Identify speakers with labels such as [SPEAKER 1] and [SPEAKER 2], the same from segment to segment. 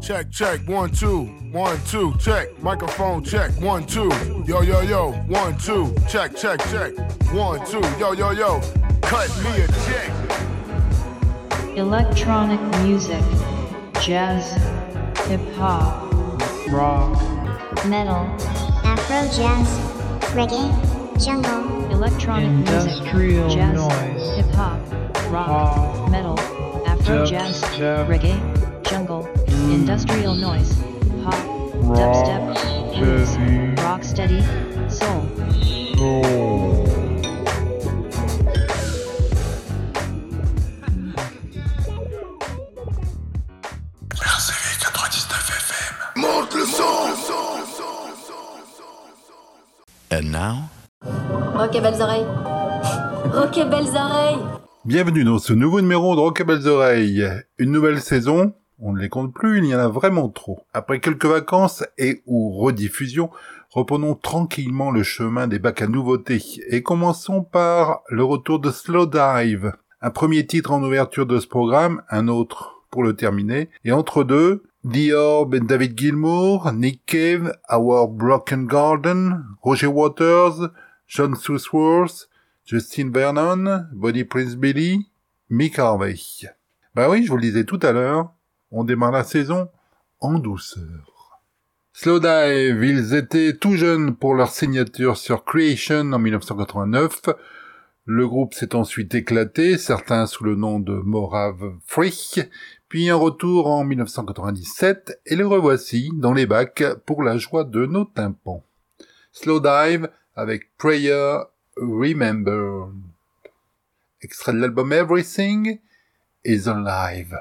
[SPEAKER 1] Check, check, one, two, one, two, check. Microphone check, one, two. Yo, yo, yo, one, two, check, check, check. One, two, yo, yo, yo. Cut me a check.
[SPEAKER 2] Electronic music, jazz, hip hop, rock,
[SPEAKER 3] metal, Afro jazz, reggae, jungle,
[SPEAKER 2] electronic
[SPEAKER 4] Industrial
[SPEAKER 2] music, jazz,
[SPEAKER 4] noise.
[SPEAKER 2] hip hop, rock,
[SPEAKER 4] Pop,
[SPEAKER 2] metal, Afro
[SPEAKER 4] dub
[SPEAKER 2] jazz, reggae, jungle, industrial noise, pop,
[SPEAKER 4] rock,
[SPEAKER 2] dubstep, blues,
[SPEAKER 4] steady,
[SPEAKER 2] rock steady, soul.
[SPEAKER 4] soul.
[SPEAKER 1] Monte le son.
[SPEAKER 5] And now,
[SPEAKER 6] Ok, belles oreilles. Ok, belles oreilles.
[SPEAKER 7] Bienvenue dans ce nouveau numéro de Rock à Belles Oreilles. Une nouvelle saison, on ne les compte plus, il y en a vraiment trop. Après quelques vacances et ou rediffusions, reprenons tranquillement le chemin des bacs à nouveautés et commençons par le retour de Slow Dive. Un premier titre en ouverture de ce programme, un autre pour le terminer, et entre deux, The Orb David Gilmour, Nick Cave, Our Broken Garden, Roger Waters, John Susworth, Justin Vernon, Body Prince Billy, Mick Harvey. Bah oui, je vous le disais tout à l'heure, on démarre la saison en douceur. Slowdive, ils étaient tout jeunes pour leur signature sur Creation en 1989. Le groupe s'est ensuite éclaté, certains sous le nom de Morave Freak, puis un retour en 1997, et les revoici dans les bacs pour la joie de nos tympans. Slowdive avec Prayer Remember. Extrait de l'album Everything is Alive.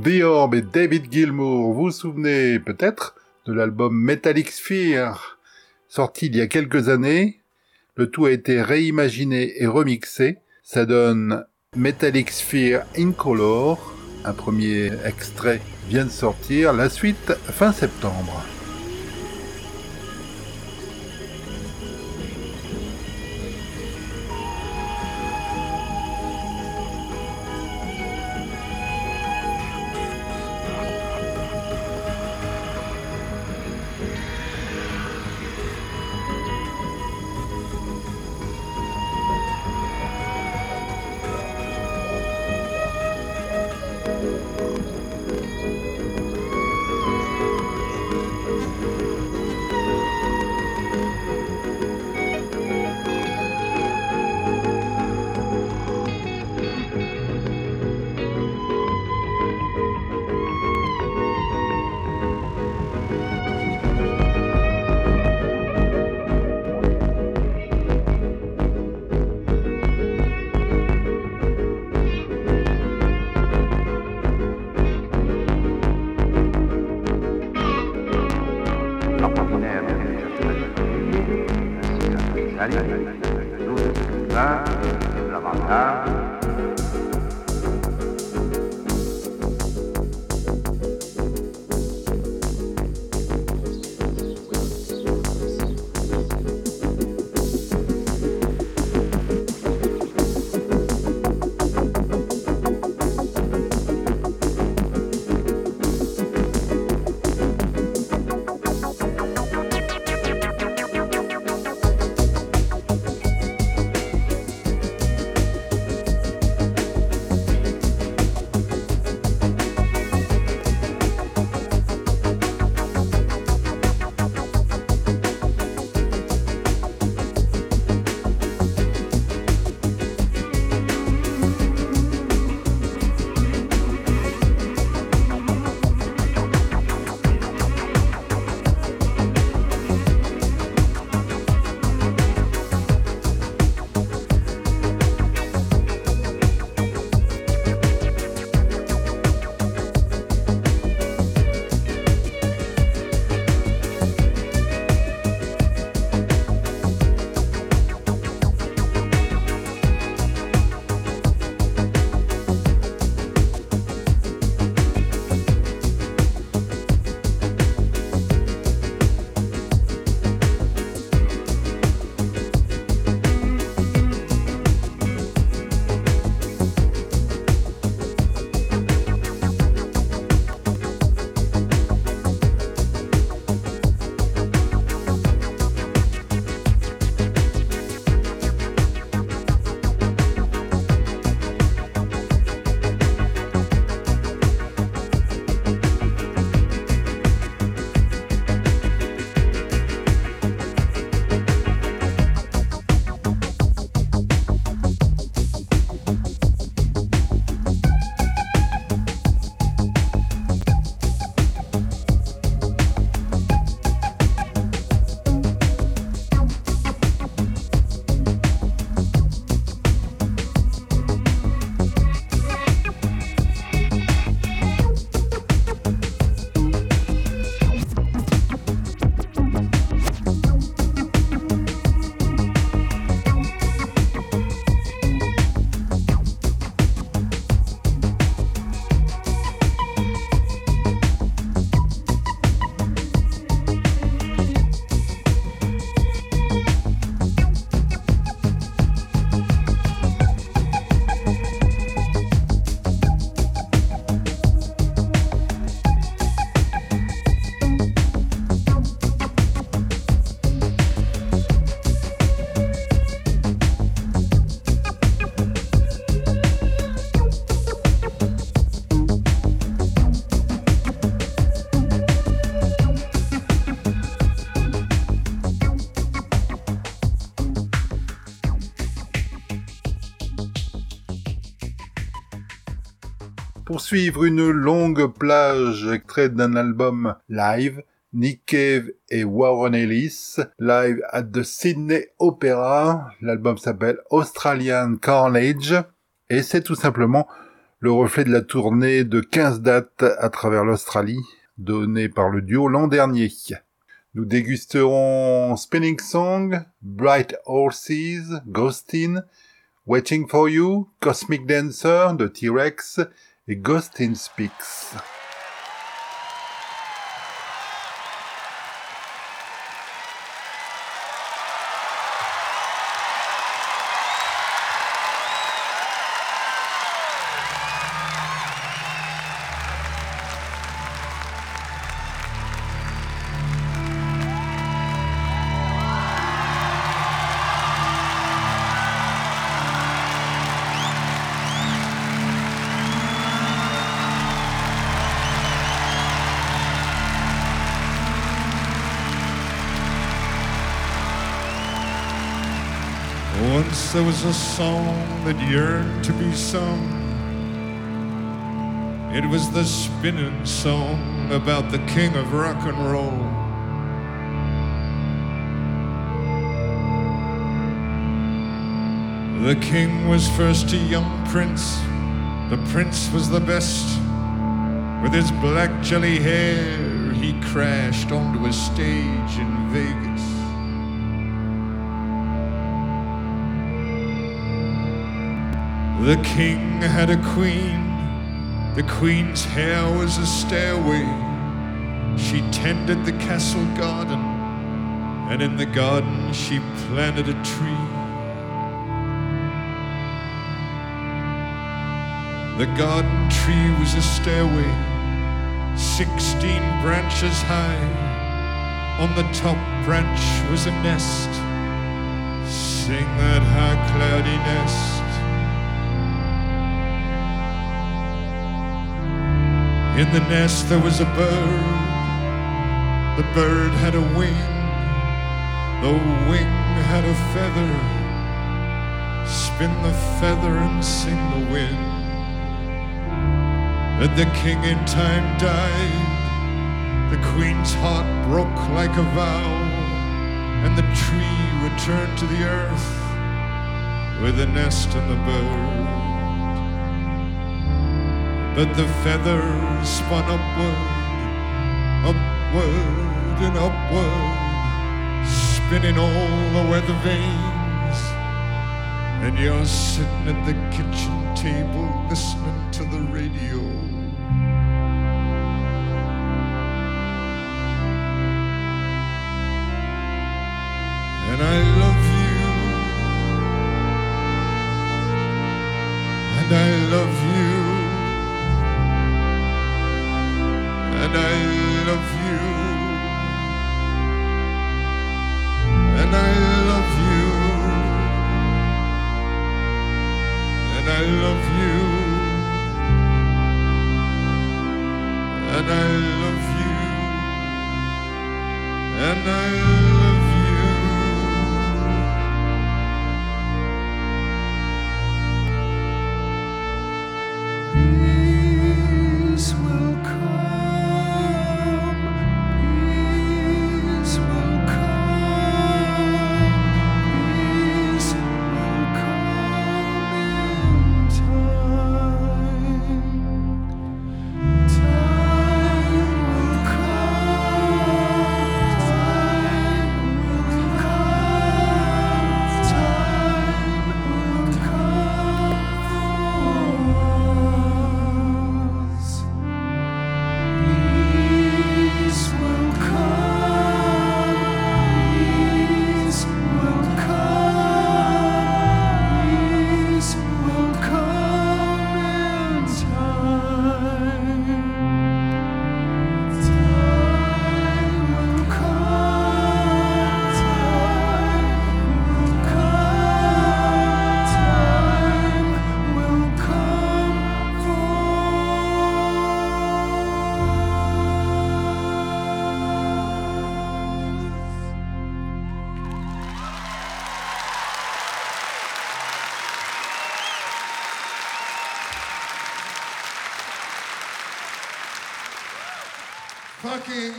[SPEAKER 7] The et David Gilmour, vous vous souvenez peut-être de l'album Metallic Sphere, sorti il y a quelques années. Le tout a été réimaginé et remixé. Ça donne Metallic Sphere Incolor. Un premier extrait vient de sortir. La suite fin septembre.
[SPEAKER 8] Pour suivre une longue plage extraite d'un album live, Nick Cave et Warren Ellis, live at the Sydney Opera. L'album s'appelle Australian Carnage et c'est tout simplement
[SPEAKER 7] le reflet de la tournée de 15 dates à travers l'Australie, donnée par le duo l'an dernier. Nous dégusterons Spinning Song, Bright Horses, Ghostin, Waiting for You, Cosmic Dancer de T-Rex in Speaks.
[SPEAKER 9] There was a song that yearned to be sung. It was the spinning song about the king of rock and roll. The king was first a young prince, the prince was the best. With his black jelly hair, he crashed onto a stage in Vegas. The king had a queen. The queen's hair was a stairway. She tended the castle garden, and in the garden she planted a tree. The garden tree was a stairway, 16 branches high. On the top branch was a nest. Sing that high cloudy nest. In the nest there was a bird. The bird had a wing. The wing had a feather. Spin the feather and sing the wind. But the king in time died. The queen's heart broke like a vow. And the tree returned to the earth with the nest and the bird. But the feathers spun upward, upward and upward, spinning all the weather vanes. And you're sitting at the kitchen table listening to the radio. And I love you. And I love you. Love you. And I love you. And I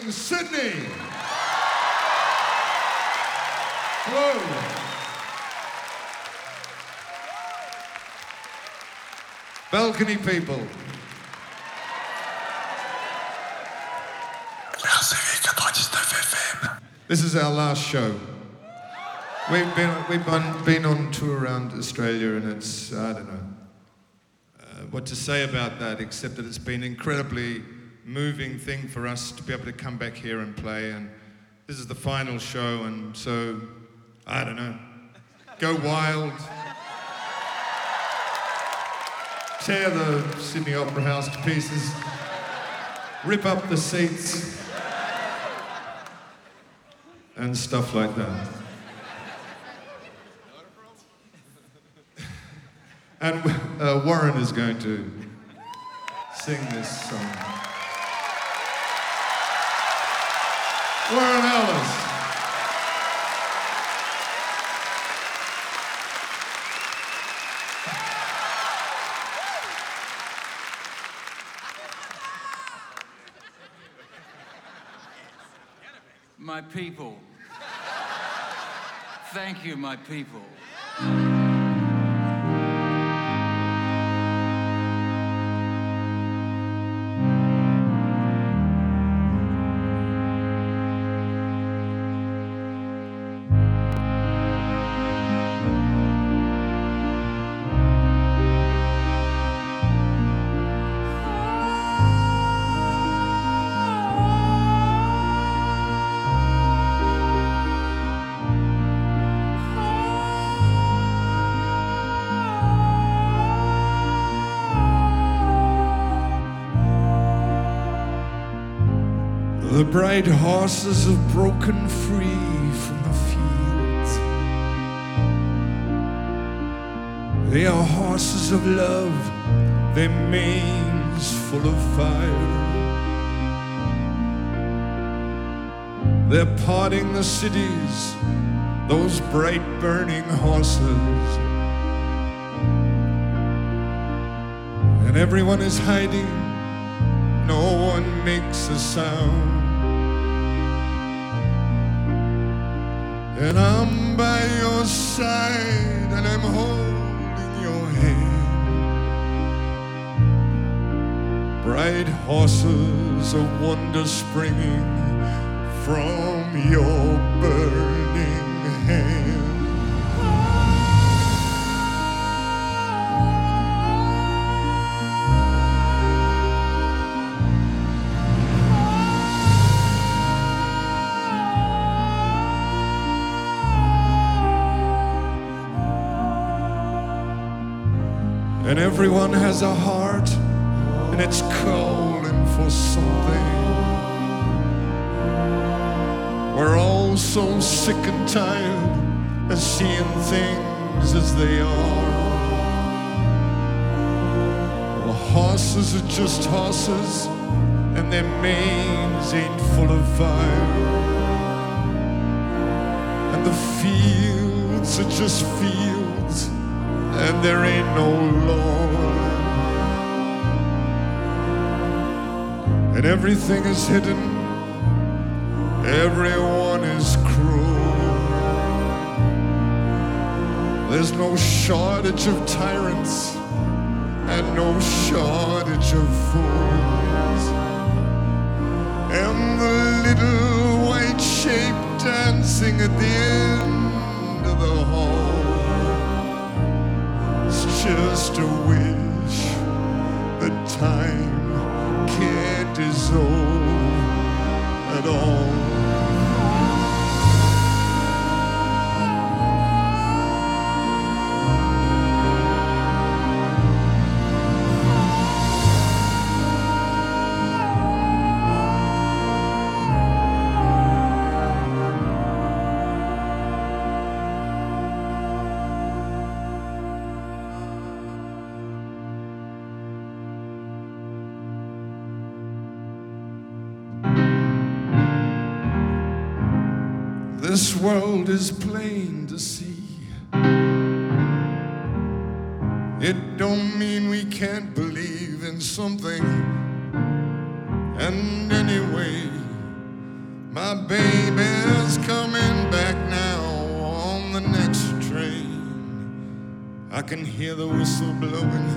[SPEAKER 9] fucking Sydney. Whoa. Balcony people. This is our last show. We've been we've been on tour around Australia, and it's I don't know uh, what to say about that, except that it's been incredibly moving thing for us to be able to come back here and play. And this is the final show, and so I don't know, go wild. Tear the Sydney Opera House to pieces. Rip up the seats. And stuff like that. And uh, Warren is going to sing this song. Warren Ellis.
[SPEAKER 10] My people. Thank you, my people.
[SPEAKER 9] Bright horses have broken free from the fields. They are horses of love, their manes full of fire. They're parting the cities, those bright burning horses. And everyone is hiding, no one makes a sound. And I'm by your side and I'm holding your hand. Bright horses of wonder springing from your burning everyone has a heart and it's calling for something. We're all so sick and tired of seeing things as they are. The horses are just horses and their manes ain't full of fire. And the fields are just fields and there ain't no Lord. And everything is hidden, everyone is cruel. There's no shortage of tyrants and no shortage of fools. And the little white shape dancing at the end just a wish that time can't dissolve at all. World is plain to see. It don't mean we can't believe in something. And anyway, my baby's coming back now on the next train. I can hear the whistle blowing.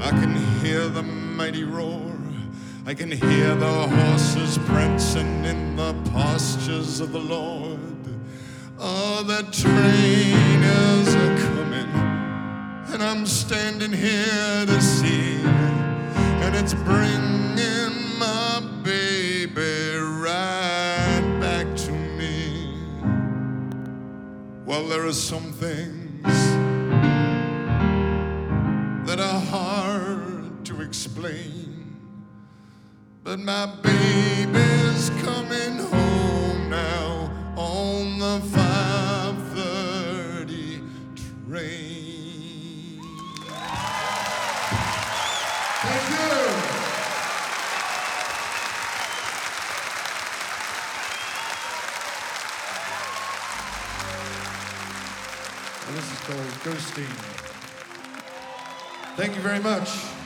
[SPEAKER 9] I can hear the mighty roar. I can hear the horses prancing in the pastures of the Lord. Oh, the trainers are coming, and I'm standing here to see, and it's bringing my baby right back to me. Well, there are some things that are hard to explain. But my baby's coming home now on the 530 And this is called Ghosteen. Thank you very much.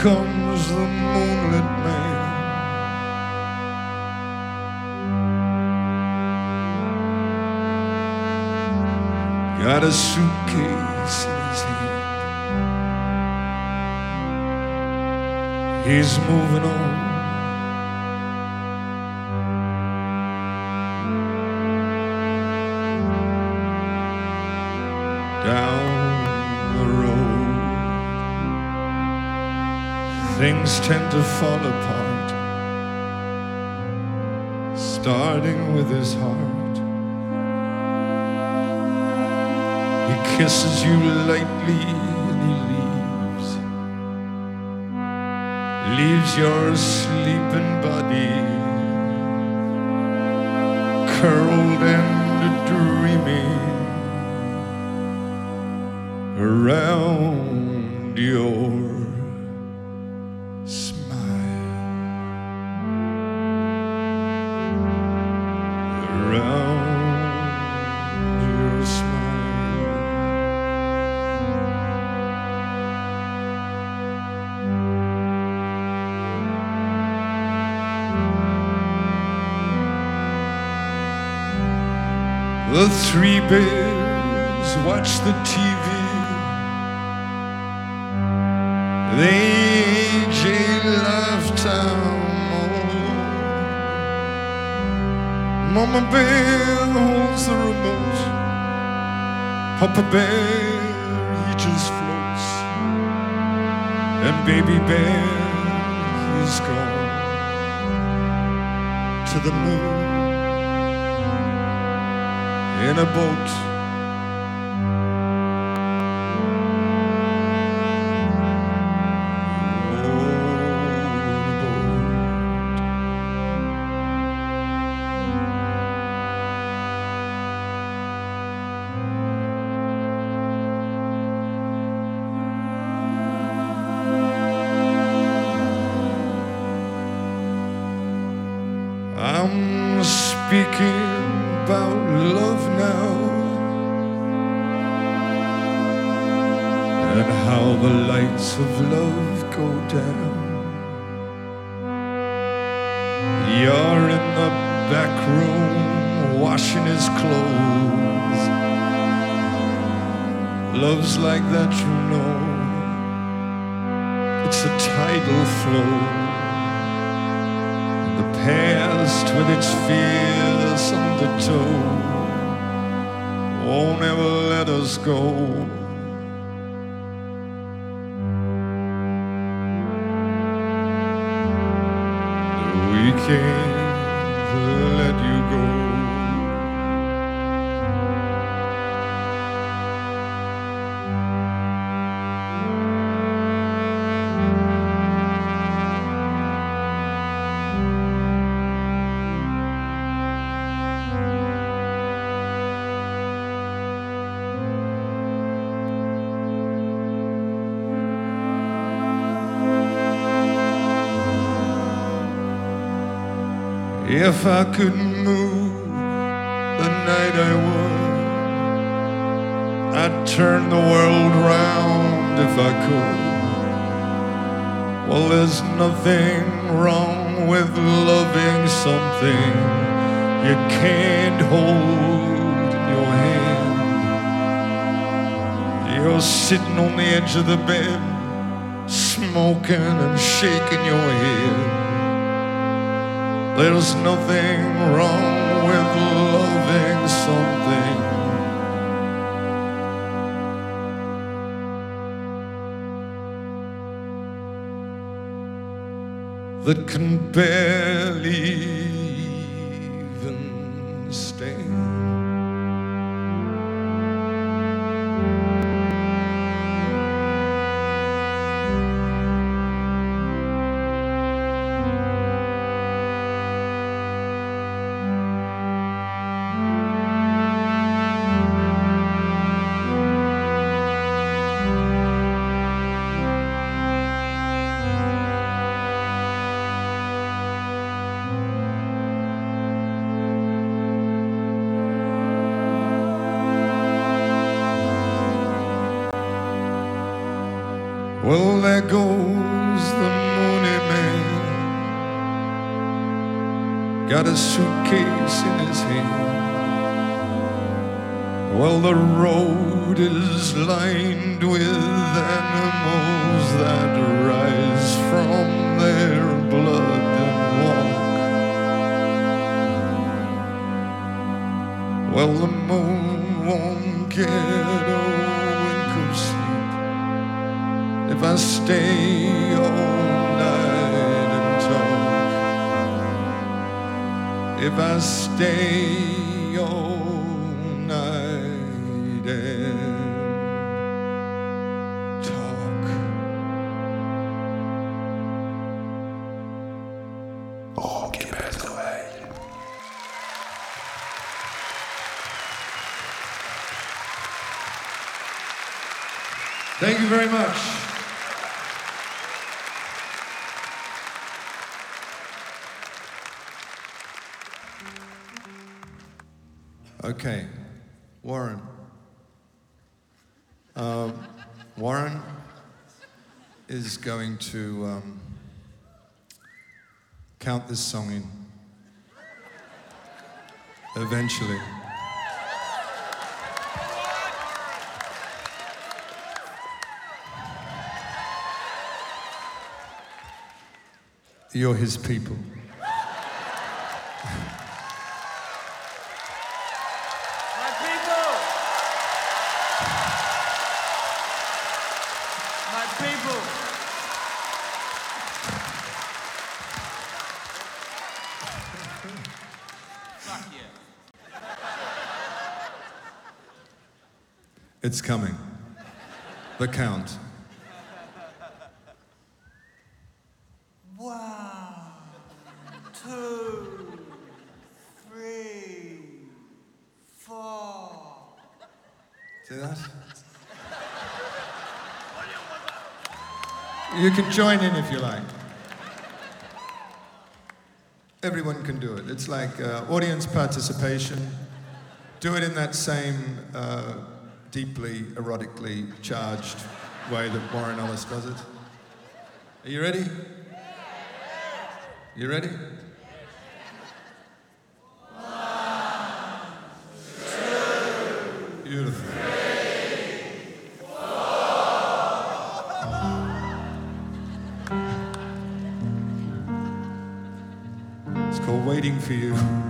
[SPEAKER 9] Comes the moonlit man. Got a suitcase in his hand. He's moving things tend to fall apart, starting with his heart. He kisses you lightly and he leaves. Leaves your sleeping body curled and dreaming around your three bears watch the TV. They AJ lifetime Mama Bear holds the remote. Papa Bear, he just floats. And Baby Bear, he's gone to the moon in a boat. Love's like that, you know. It's a tidal flow. The past with its fierce undertow won't ever let us go. If I couldn't move the night I would, I'd turn the world round if I could. Well, there's nothing wrong with loving something you can't hold in your hand. You're sitting on the edge of the bed, smoking and shaking your head. There's nothing wrong with loving something. That can barely Well, there goes the money Man. Got a suitcase in his hand. Well, the road is lined with animals that rise from their blood and walk. Well, the moon won't get away. I stay all night and talk. If I stay count this song in eventually. You're his people. It's coming. The count.
[SPEAKER 10] One, two, three, four.
[SPEAKER 9] That? You can join in if you like. Everyone can do it. It's like uh, audience participation. Do it in that same uh, deeply erotically charged way that Warren Ellis does it. Are you ready? You ready? It's called Waiting for You.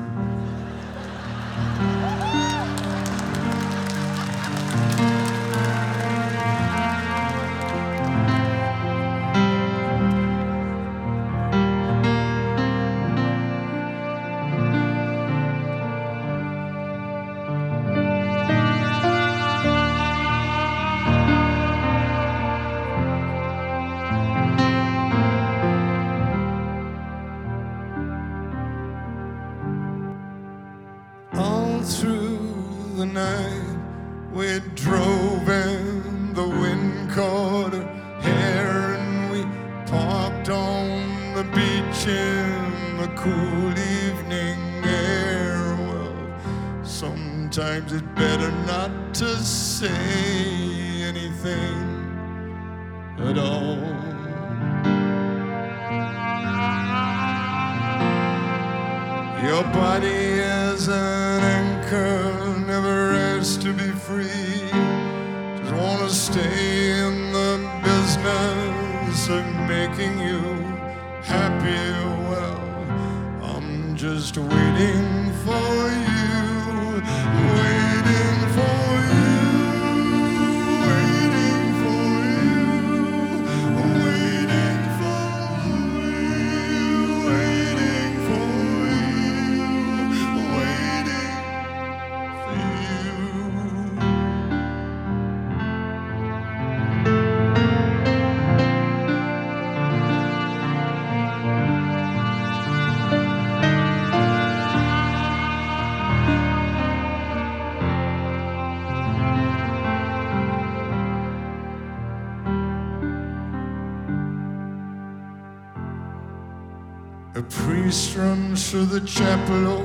[SPEAKER 9] Runs through the chapel,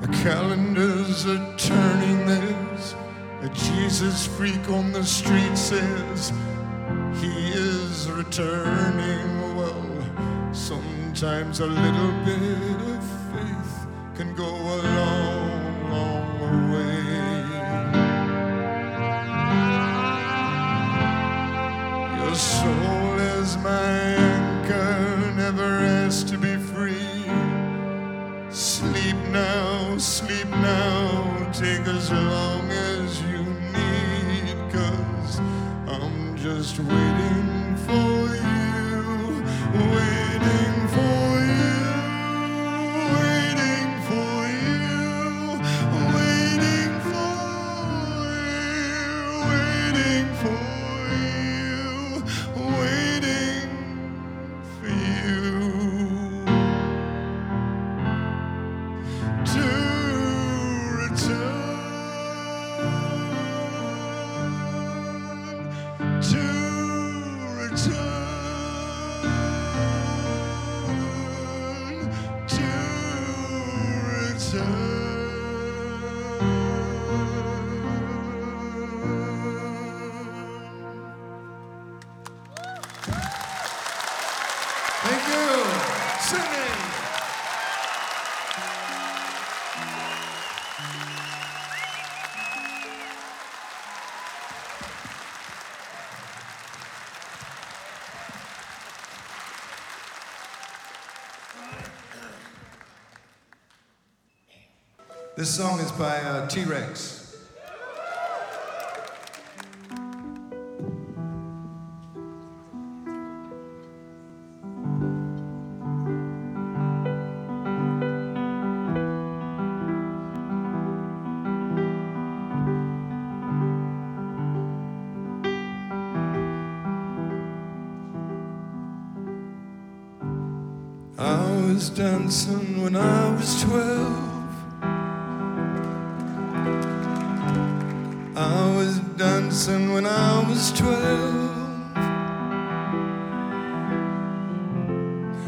[SPEAKER 9] the calendars are turning. There's a Jesus freak on the street says he is returning. Well, sometimes a little bit just waiting for This song is by uh, T Rex. I was dancing when I was twelve. When I was twelve.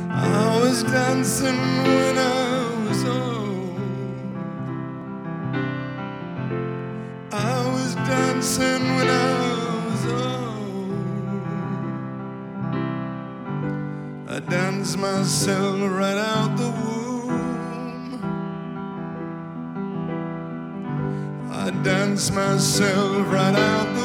[SPEAKER 9] I was dancing when I was old. I was dancing when I was old. I danced myself right out the womb. I danced myself right out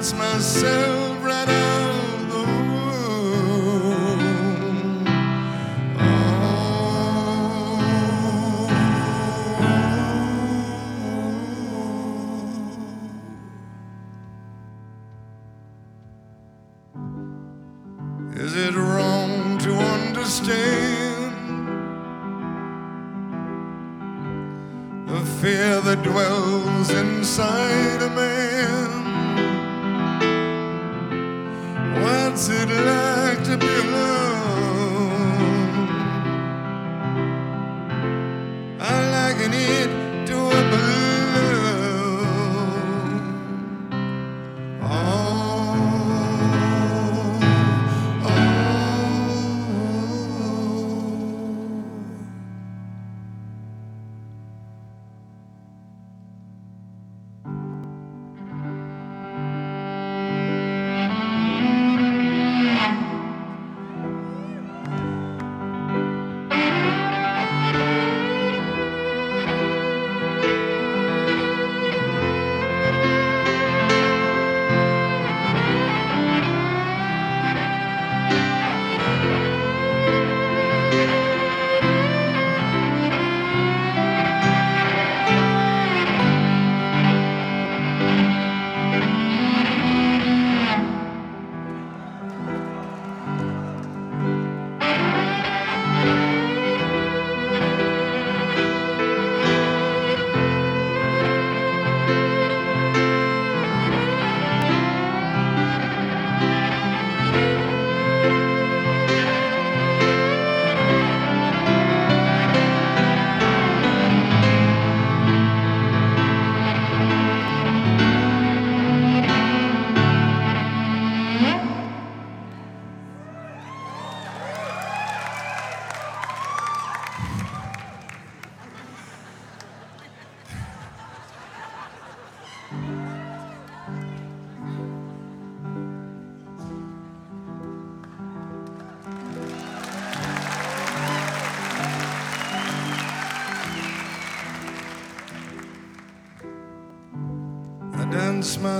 [SPEAKER 9] Danced myself right out the womb. Is it wrong to understand the fear that dwells inside a man? To be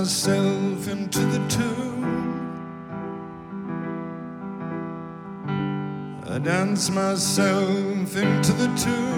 [SPEAKER 9] myself into the tomb. I dance myself into the tomb.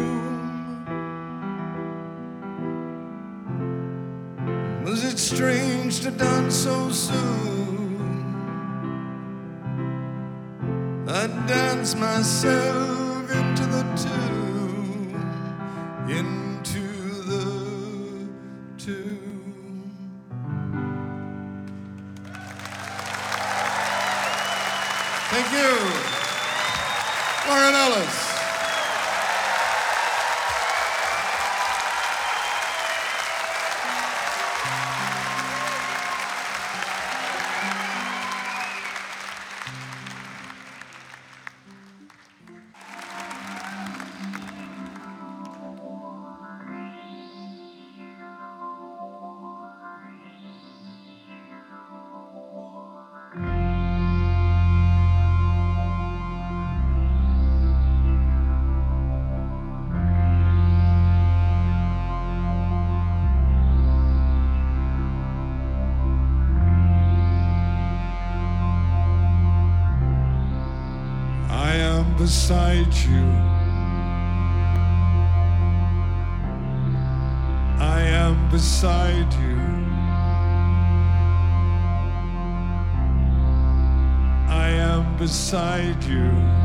[SPEAKER 9] I am beside you. I am beside you. I am beside you.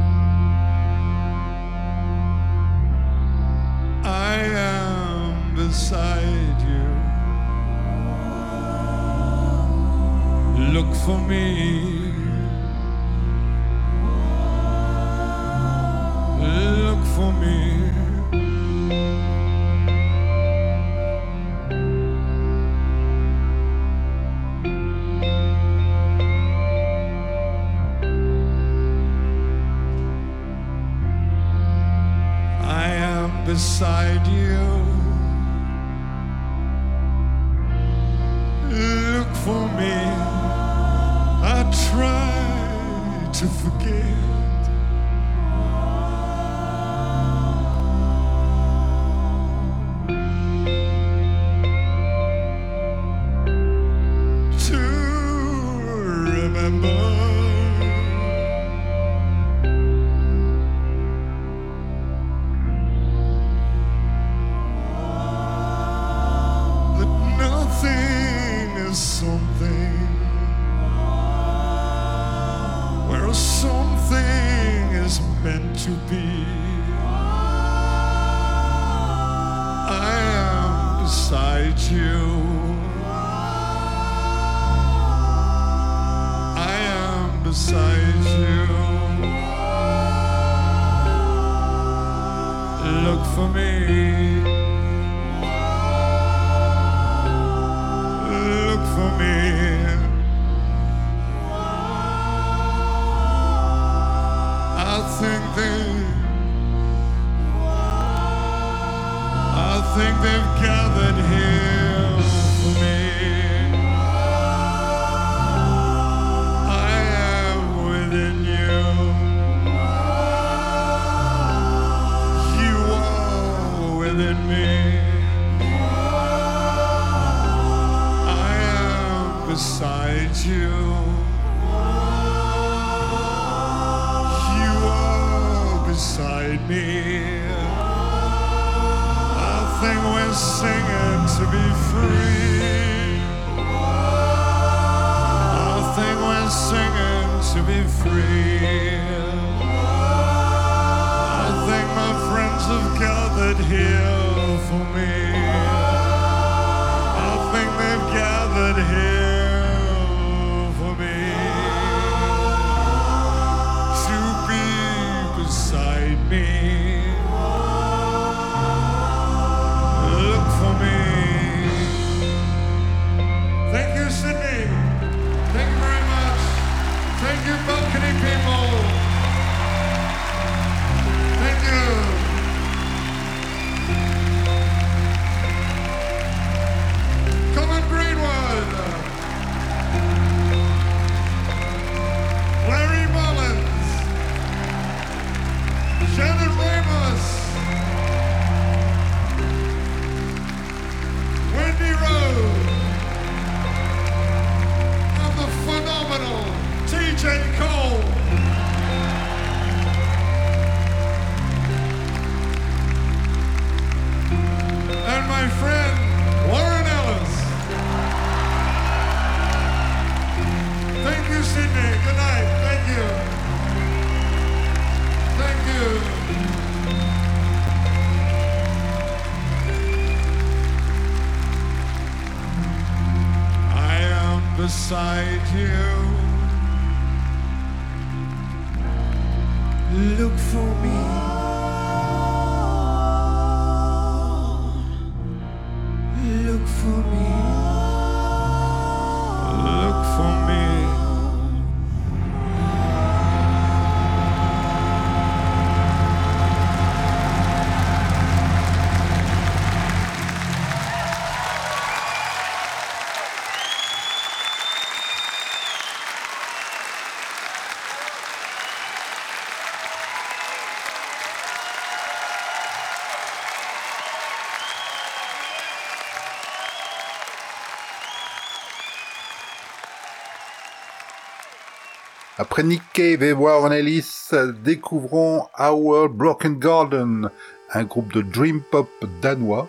[SPEAKER 11] Après Nick Cave et Warren Ellis, découvrons Our Broken Garden, un groupe de dream pop danois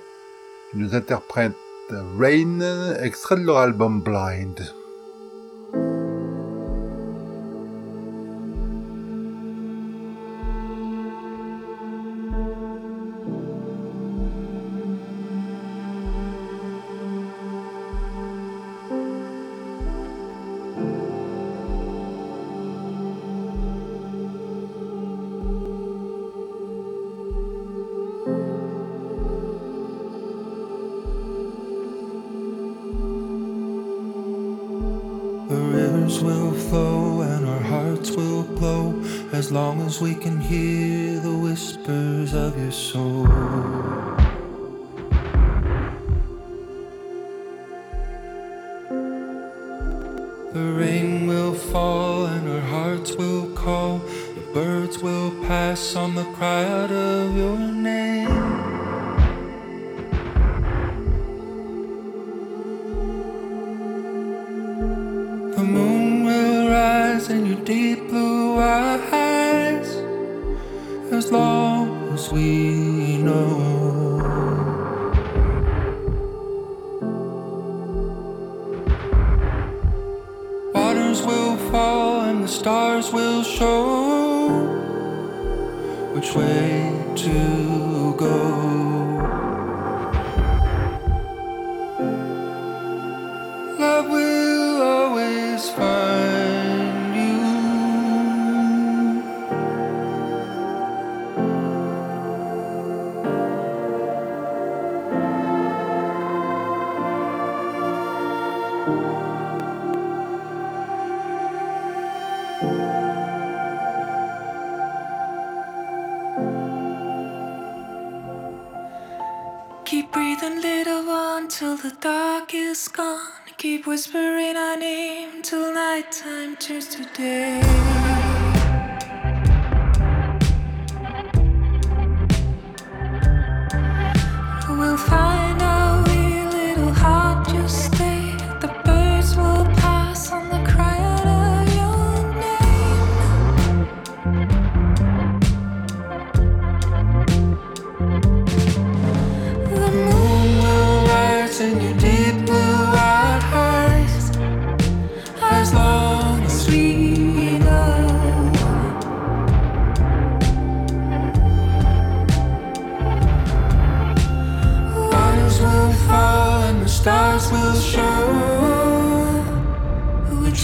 [SPEAKER 11] qui nous interprète Rain, extrait de leur album Blind.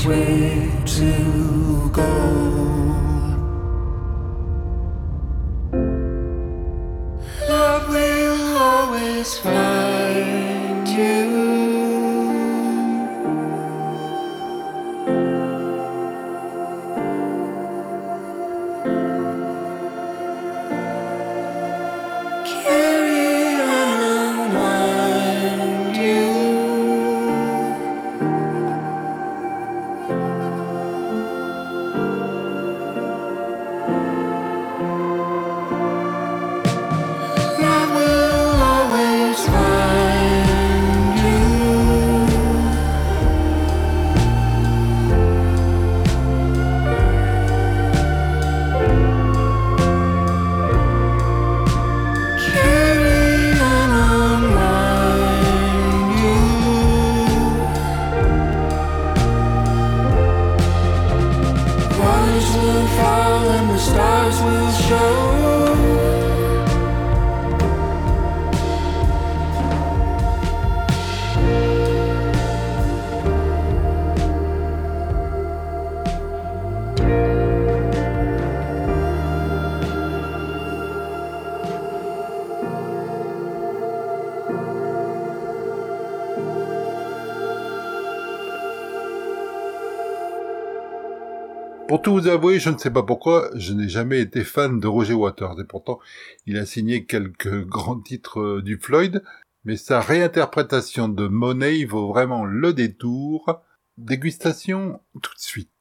[SPEAKER 12] way to go.
[SPEAKER 13] tout vous avouer, je ne sais pas pourquoi, je n'ai jamais été fan de Roger Waters, et pourtant, il a signé quelques grands titres euh, du Floyd, mais sa réinterprétation de Monet vaut vraiment le détour. Dégustation tout de suite.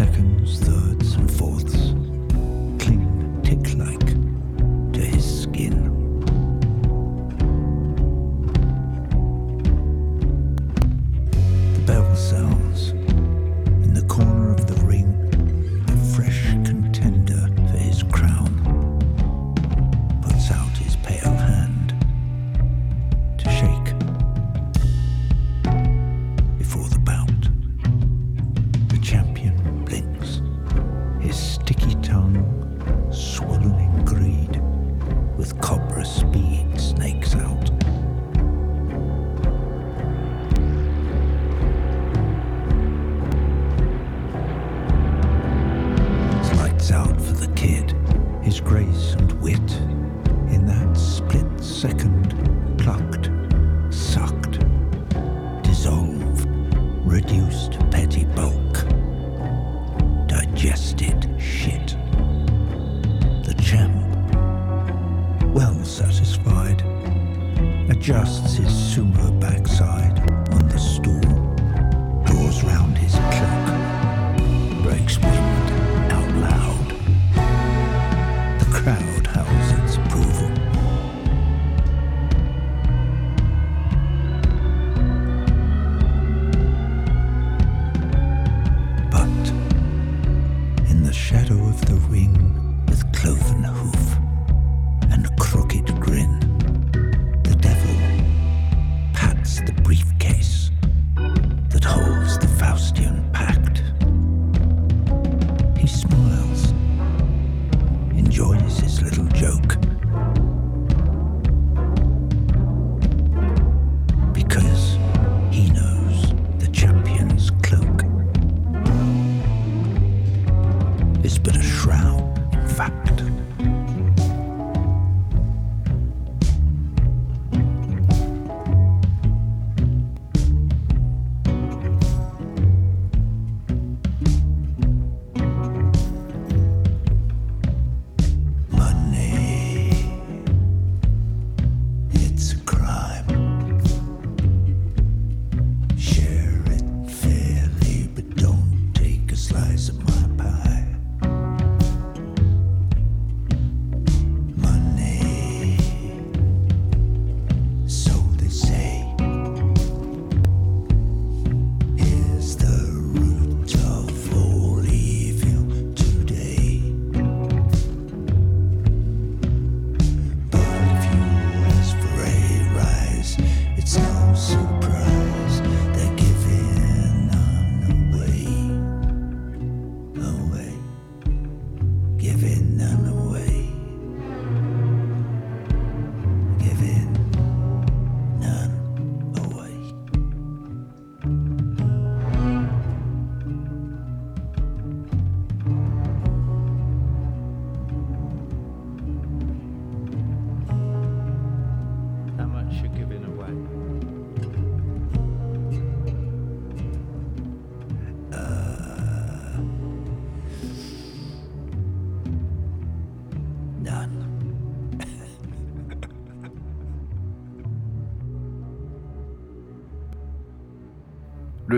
[SPEAKER 14] seconds, the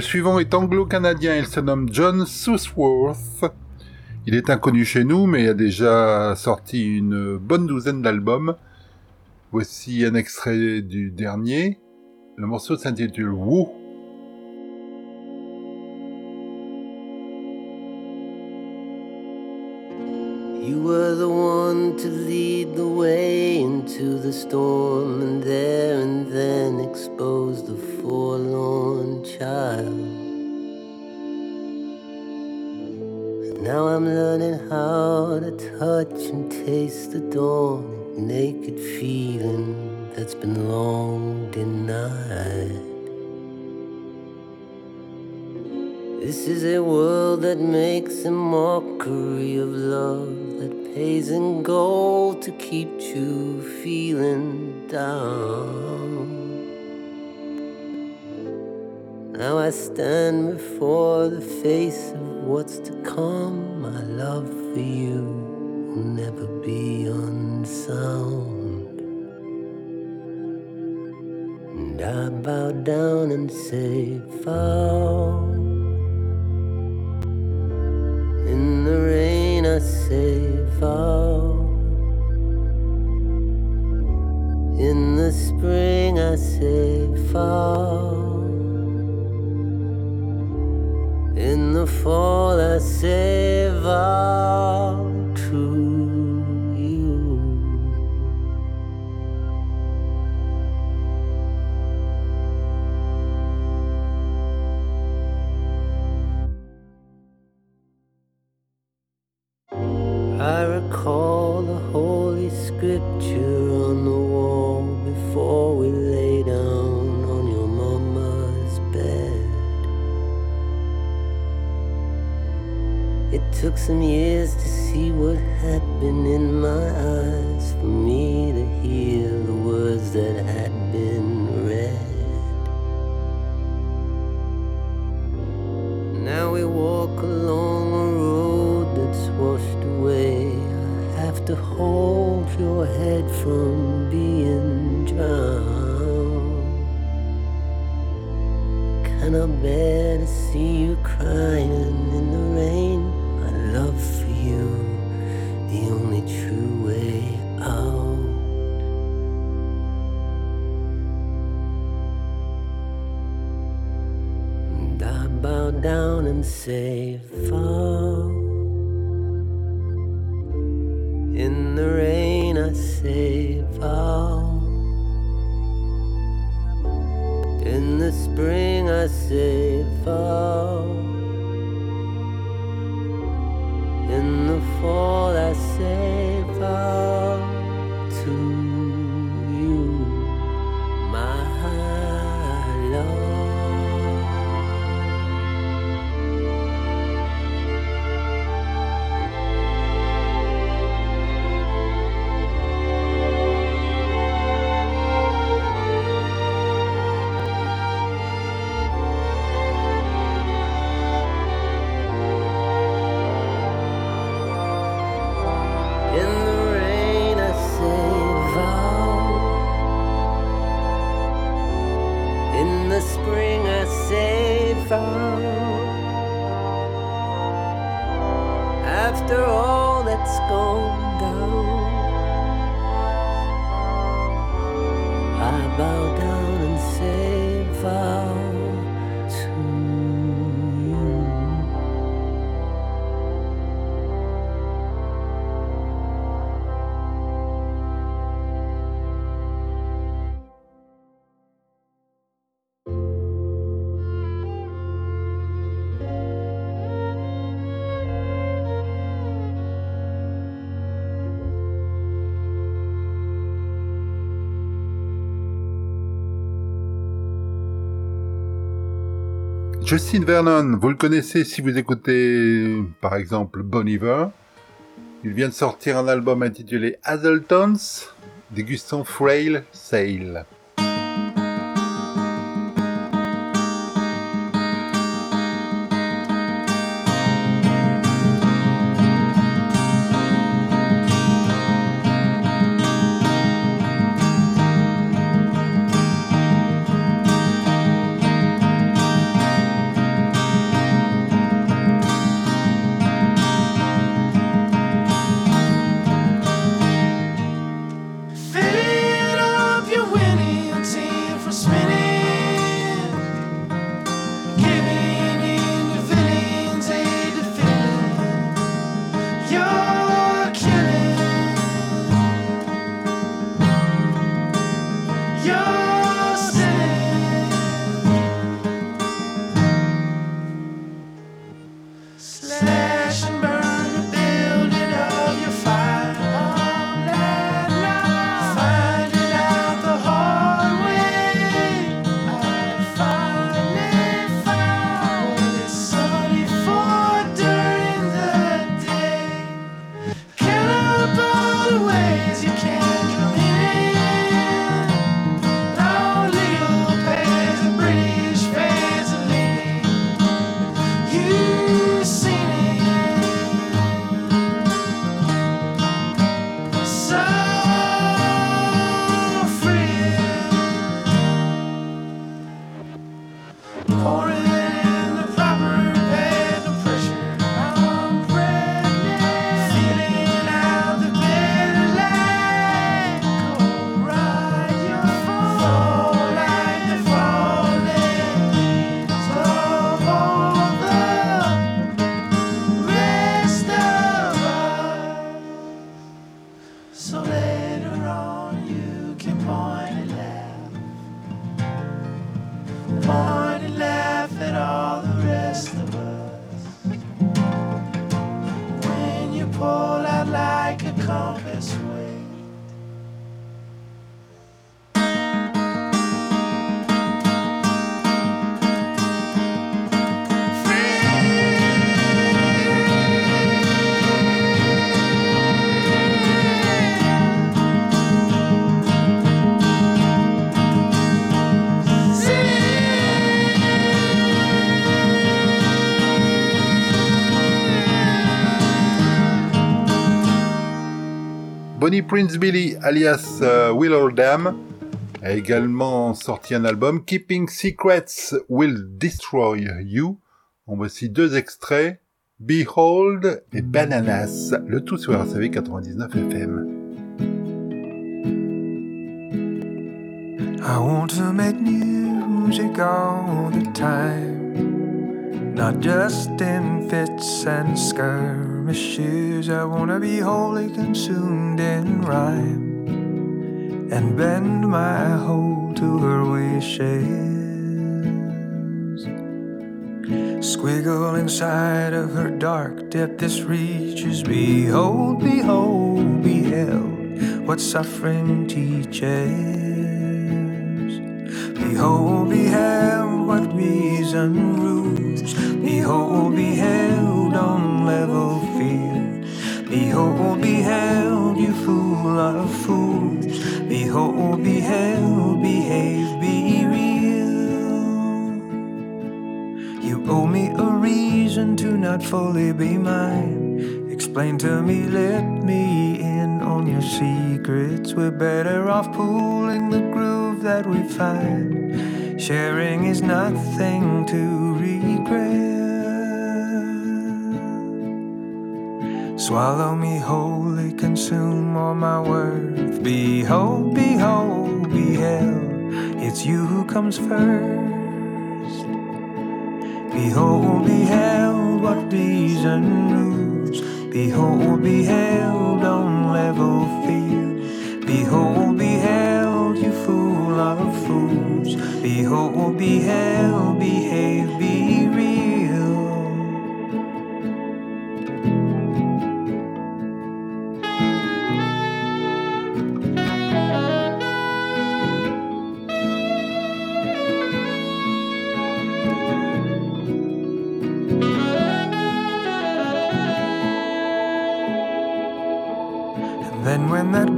[SPEAKER 7] suivant est anglo-canadien, il se nomme John Southworth. Il est inconnu chez nous, mais a déjà sorti une bonne douzaine d'albums. Voici un extrait du dernier. Le morceau s'intitule Woo.
[SPEAKER 15] You were the one to lead the way into the storm, and there and then expose the forlorn child. Now I'm learning how to touch and taste the dawn, naked feeling that's been long denied. This is a world that makes a mockery of love pays in gold to keep you feeling down. Now I stand before the face of what's to come. My love for you will never be unsound. And I bow down and say, Fall. In the rain, Say, Fall. In the spring, I say, Fall. In the fall, I say, Vow to I recall the holy scripture on the wall before we lay down on your mama's bed. It took some years to see what had been in my eyes for me to hear the words that had
[SPEAKER 16] Justin Vernon, vous le connaissez si vous écoutez par exemple Bon Iver. Il vient de sortir un album intitulé Hazeltons, dégustant Frail Sale. Prince alias euh, Will Oldham
[SPEAKER 7] a également sorti un album Keeping Secrets Will Destroy You. On voici deux extraits, Behold et Bananas, le tout sur RCV 99 FM.
[SPEAKER 17] I want to make music all the time. Not just in fits and skirmishes. I want to be wholly consumed in rhyme and bend my whole to her wishes. Squiggle inside of her dark depth, this reaches. Behold, behold, beheld what suffering teaches. Behold, beheld what reason rules. Behold, beheld on level field. Behold, beheld, you fool of fools. Behold, beheld, behave, be real. You owe me a reason to not fully be mine. Explain to me, let me in on your secrets. We're better off pooling the groove that we find. Sharing is nothing to regret. Swallow me wholly, consume all my worth. Behold, behold, beheld. It's you who comes first. Behold, beheld what reason rules. Behold, beheld on level field. Behold, beheld, you fool of fools. Behold, beheld, behave, be real. And then when that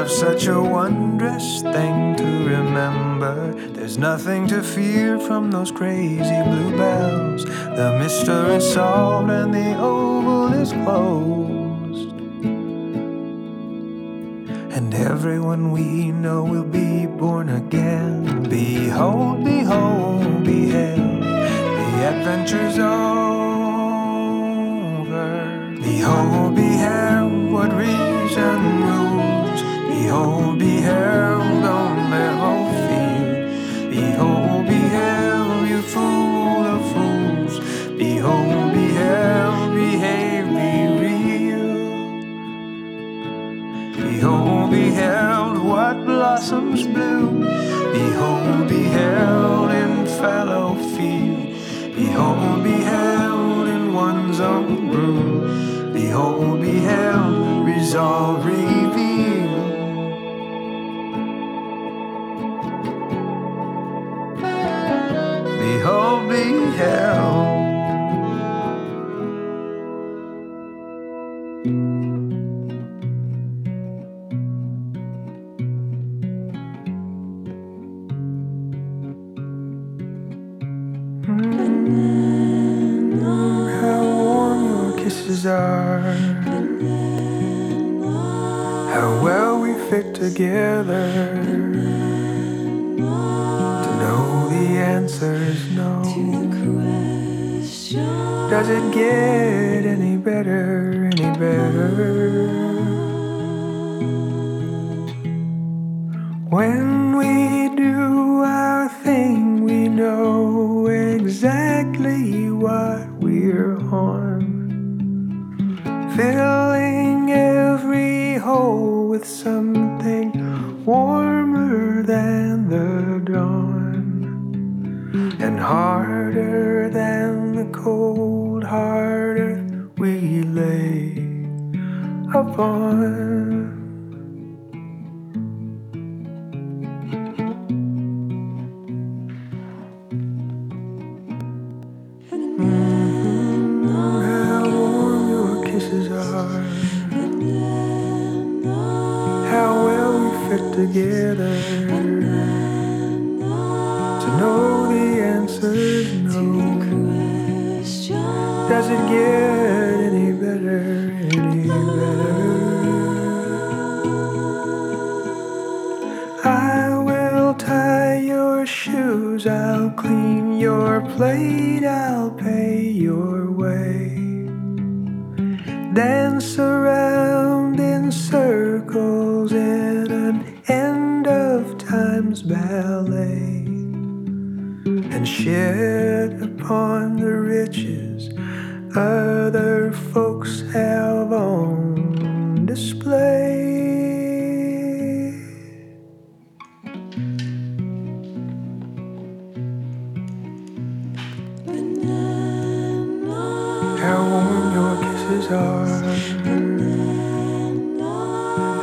[SPEAKER 17] have such a wondrous thing to remember. There's nothing to fear from those crazy blue bells. The mystery is solved and the oval is closed. And everyone we know will be born again. Behold, behold, beheld, the adventure's over. Behold, beheld, what reason. Behold, beheld on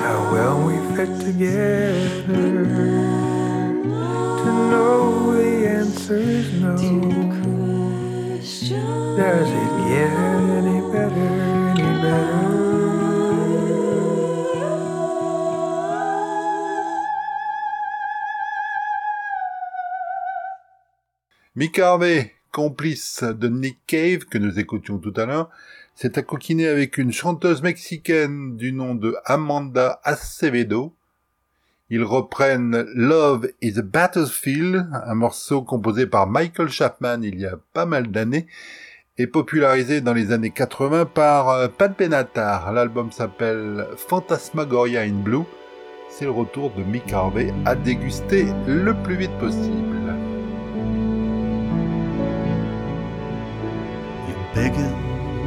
[SPEAKER 17] How well we fit together. To know the answer is no. Does it get any better, any better?
[SPEAKER 7] Mick Harvey, complice de Nick Cave, que nous écoutions tout à l'heure, s'est accoquiné avec une chanteuse mexicaine du nom de Amanda Acevedo. Ils reprennent Love is a Battlefield, un morceau composé par Michael Chapman il y a pas mal d'années, et popularisé dans les années 80 par euh, Pat Benatar. L'album s'appelle Phantasmagoria in Blue. C'est le retour de Mick Harvey à déguster le plus vite possible.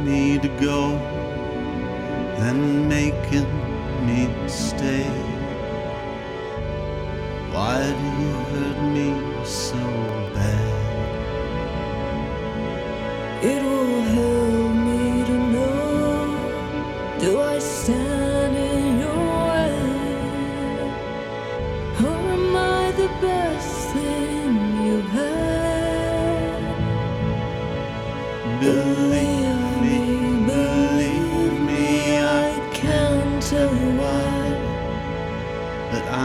[SPEAKER 18] Me to go and making me stay. Why do you hurt me so bad?
[SPEAKER 12] It will help me to know Do I stand in your way? Or am I the best thing you've had?
[SPEAKER 18] Believe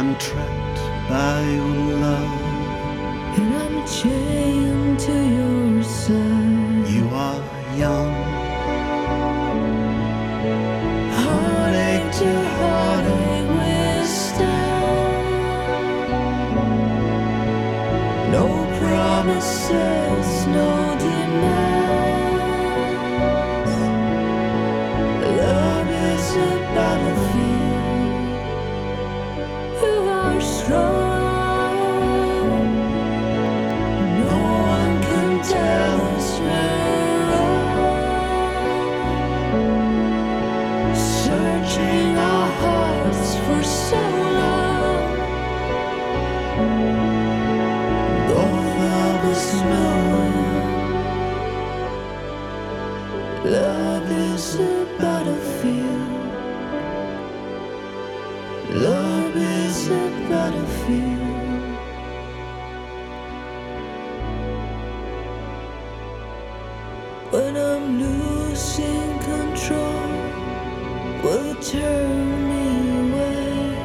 [SPEAKER 18] I'm trapped by your love.
[SPEAKER 12] And I'm chained to your side.
[SPEAKER 18] You are young,
[SPEAKER 12] Heartache to heartache we're No promises, I'm losing control, will turn me away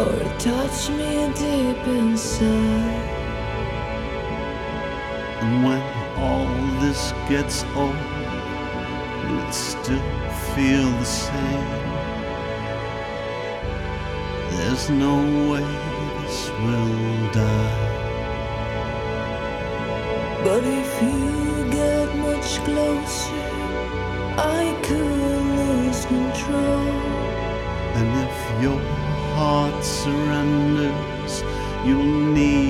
[SPEAKER 12] or touch me deep inside?
[SPEAKER 18] and when all this gets old, will it still feel the same? There's no way this will die.
[SPEAKER 12] But if you get much closer, I could lose control.
[SPEAKER 18] And if your heart surrenders, you'll need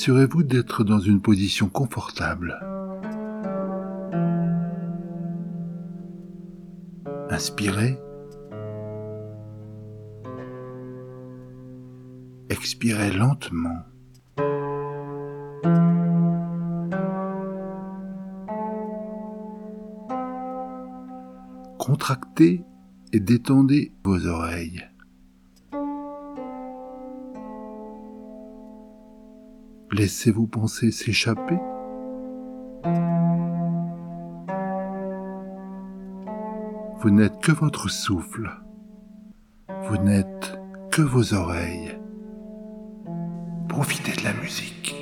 [SPEAKER 7] Assurez-vous d'être dans une position confortable. Inspirez. Expirez lentement. Contractez et détendez vos oreilles. Laissez vos pensées s'échapper? Vous n'êtes que votre souffle. Vous n'êtes que vos oreilles. Profitez de la musique.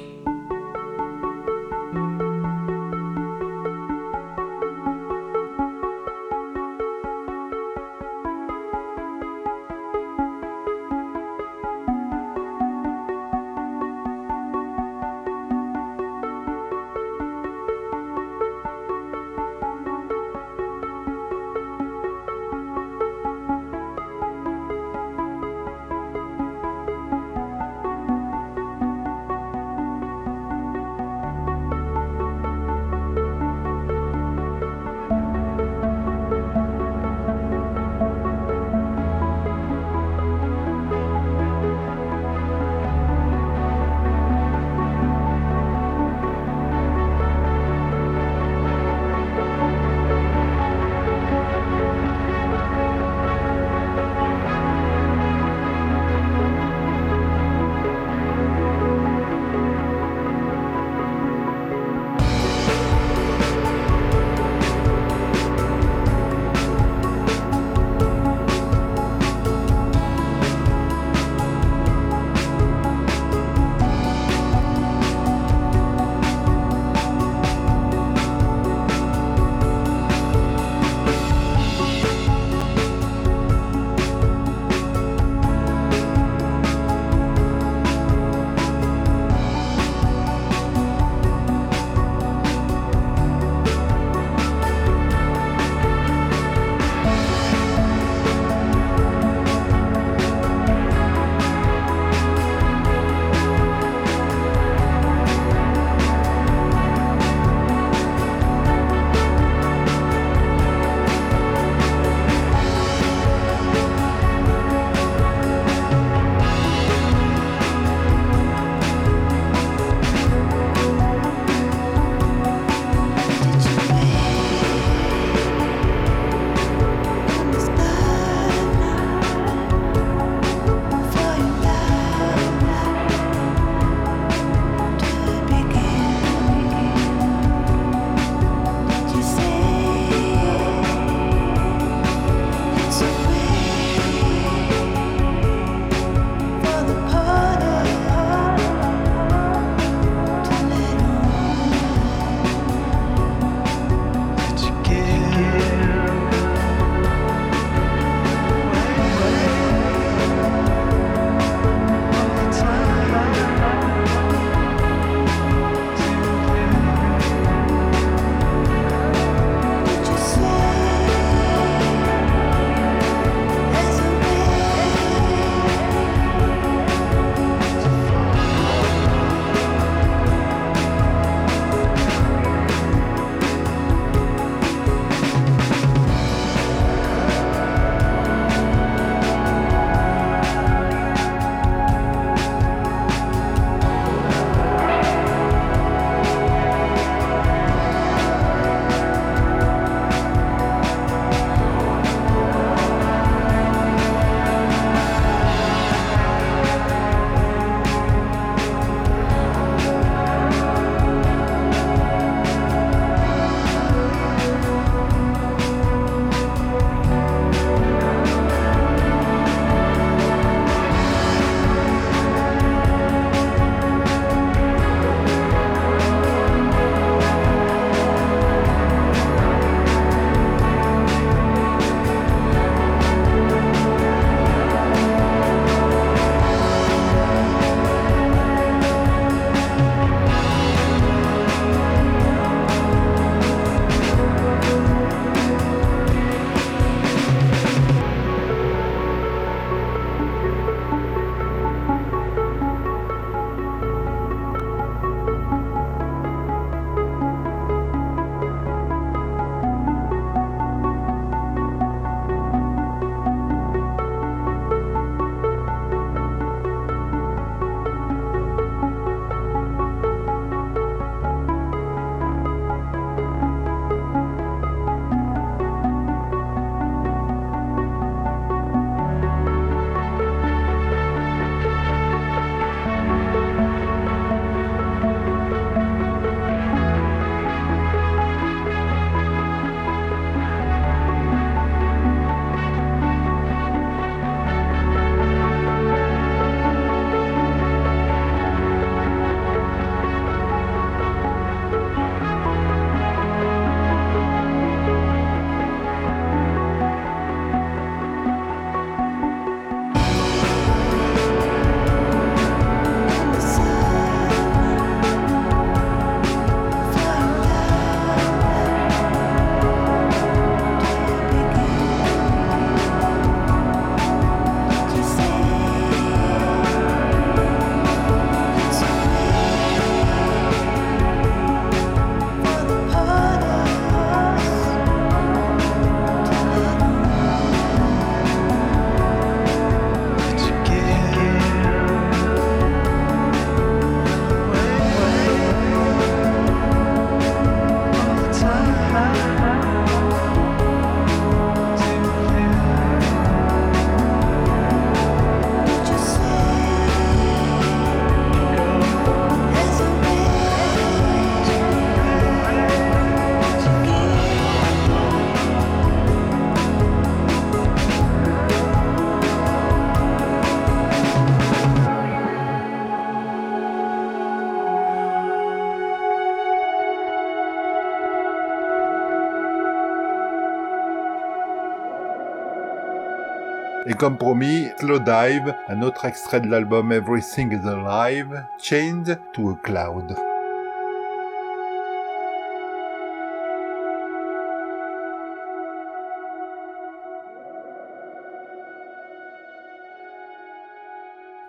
[SPEAKER 7] Comme promis, Slow Dive, un autre extrait de l'album Everything is Alive, Chained to a Cloud.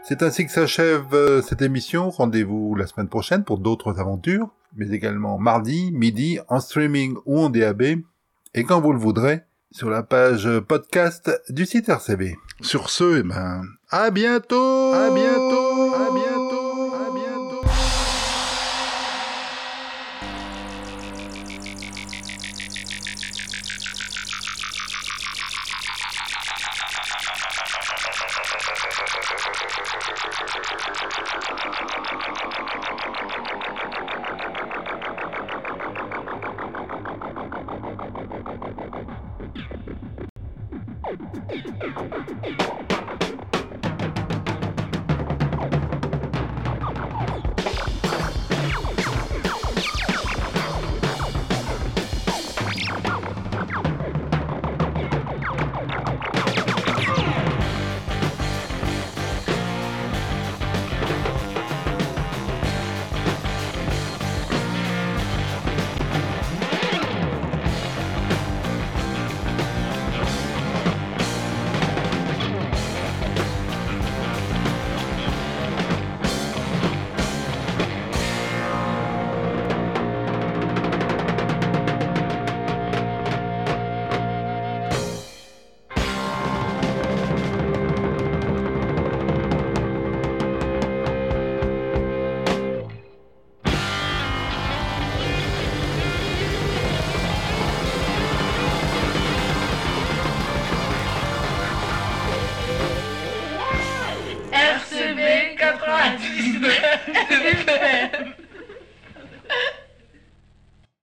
[SPEAKER 7] C'est ainsi que s'achève euh, cette émission. Rendez-vous la semaine prochaine pour d'autres aventures, mais également mardi, midi, en streaming ou en DAB, et quand vous le voudrez, sur la page podcast du site RCB. Sur ce, eh ben, à bientôt! À bientôt! À bientôt!